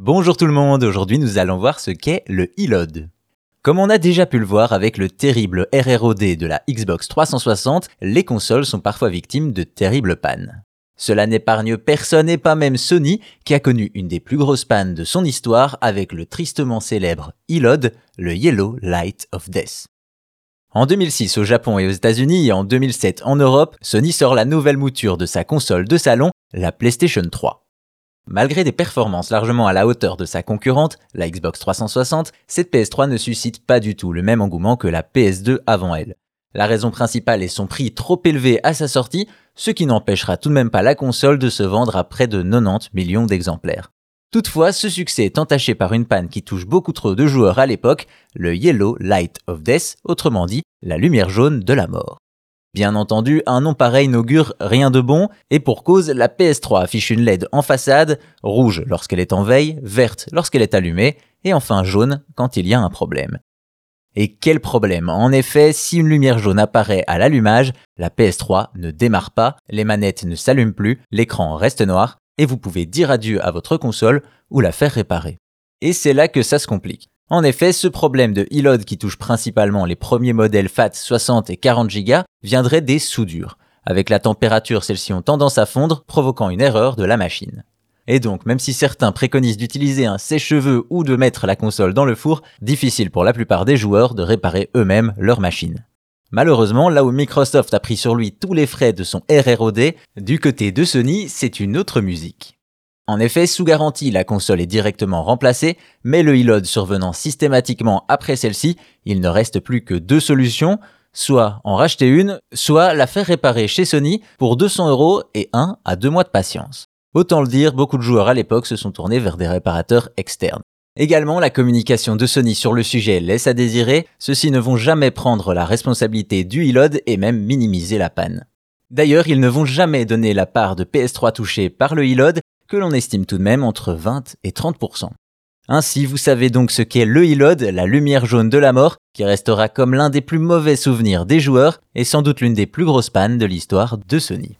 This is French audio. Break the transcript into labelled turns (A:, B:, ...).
A: Bonjour tout le monde, aujourd'hui nous allons voir ce qu'est le e-load. Comme on a déjà pu le voir avec le terrible RROD de la Xbox 360, les consoles sont parfois victimes de terribles pannes. Cela n'épargne personne et pas même Sony, qui a connu une des plus grosses pannes de son histoire avec le tristement célèbre e-load, le Yellow Light of Death. En 2006 au Japon et aux États-Unis et en 2007 en Europe, Sony sort la nouvelle mouture de sa console de salon, la PlayStation 3. Malgré des performances largement à la hauteur de sa concurrente, la Xbox 360, cette PS3 ne suscite pas du tout le même engouement que la PS2 avant elle. La raison principale est son prix trop élevé à sa sortie, ce qui n'empêchera tout de même pas la console de se vendre à près de 90 millions d'exemplaires. Toutefois, ce succès est entaché par une panne qui touche beaucoup trop de joueurs à l'époque, le Yellow Light of Death, autrement dit, la lumière jaune de la mort. Bien entendu, un nom pareil n'augure rien de bon, et pour cause, la PS3 affiche une LED en façade, rouge lorsqu'elle est en veille, verte lorsqu'elle est allumée, et enfin jaune quand il y a un problème. Et quel problème? En effet, si une lumière jaune apparaît à l'allumage, la PS3 ne démarre pas, les manettes ne s'allument plus, l'écran reste noir, et vous pouvez dire adieu à votre console ou la faire réparer. Et c'est là que ça se complique. En effet, ce problème de e-load qui touche principalement les premiers modèles FAT 60 et 40 Go viendrait des soudures. Avec la température, celles-ci ont tendance à fondre, provoquant une erreur de la machine. Et donc, même si certains préconisent d'utiliser un sèche-cheveux ou de mettre la console dans le four, difficile pour la plupart des joueurs de réparer eux-mêmes leur machine. Malheureusement, là où Microsoft a pris sur lui tous les frais de son RROD, du côté de Sony, c'est une autre musique. En effet, sous garantie, la console est directement remplacée, mais le e-load survenant systématiquement après celle-ci, il ne reste plus que deux solutions, soit en racheter une, soit la faire réparer chez Sony pour 200 euros et 1 à 2 mois de patience. Autant le dire, beaucoup de joueurs à l'époque se sont tournés vers des réparateurs externes. Également, la communication de Sony sur le sujet laisse à désirer, ceux-ci ne vont jamais prendre la responsabilité du e-load et même minimiser la panne. D'ailleurs, ils ne vont jamais donner la part de PS3 touchée par le e-load que l'on estime tout de même entre 20 et 30%. Ainsi, vous savez donc ce qu'est le e-load, la lumière jaune de la mort, qui restera comme l'un des plus mauvais souvenirs des joueurs et sans doute l'une des plus grosses pannes de l'histoire de Sony.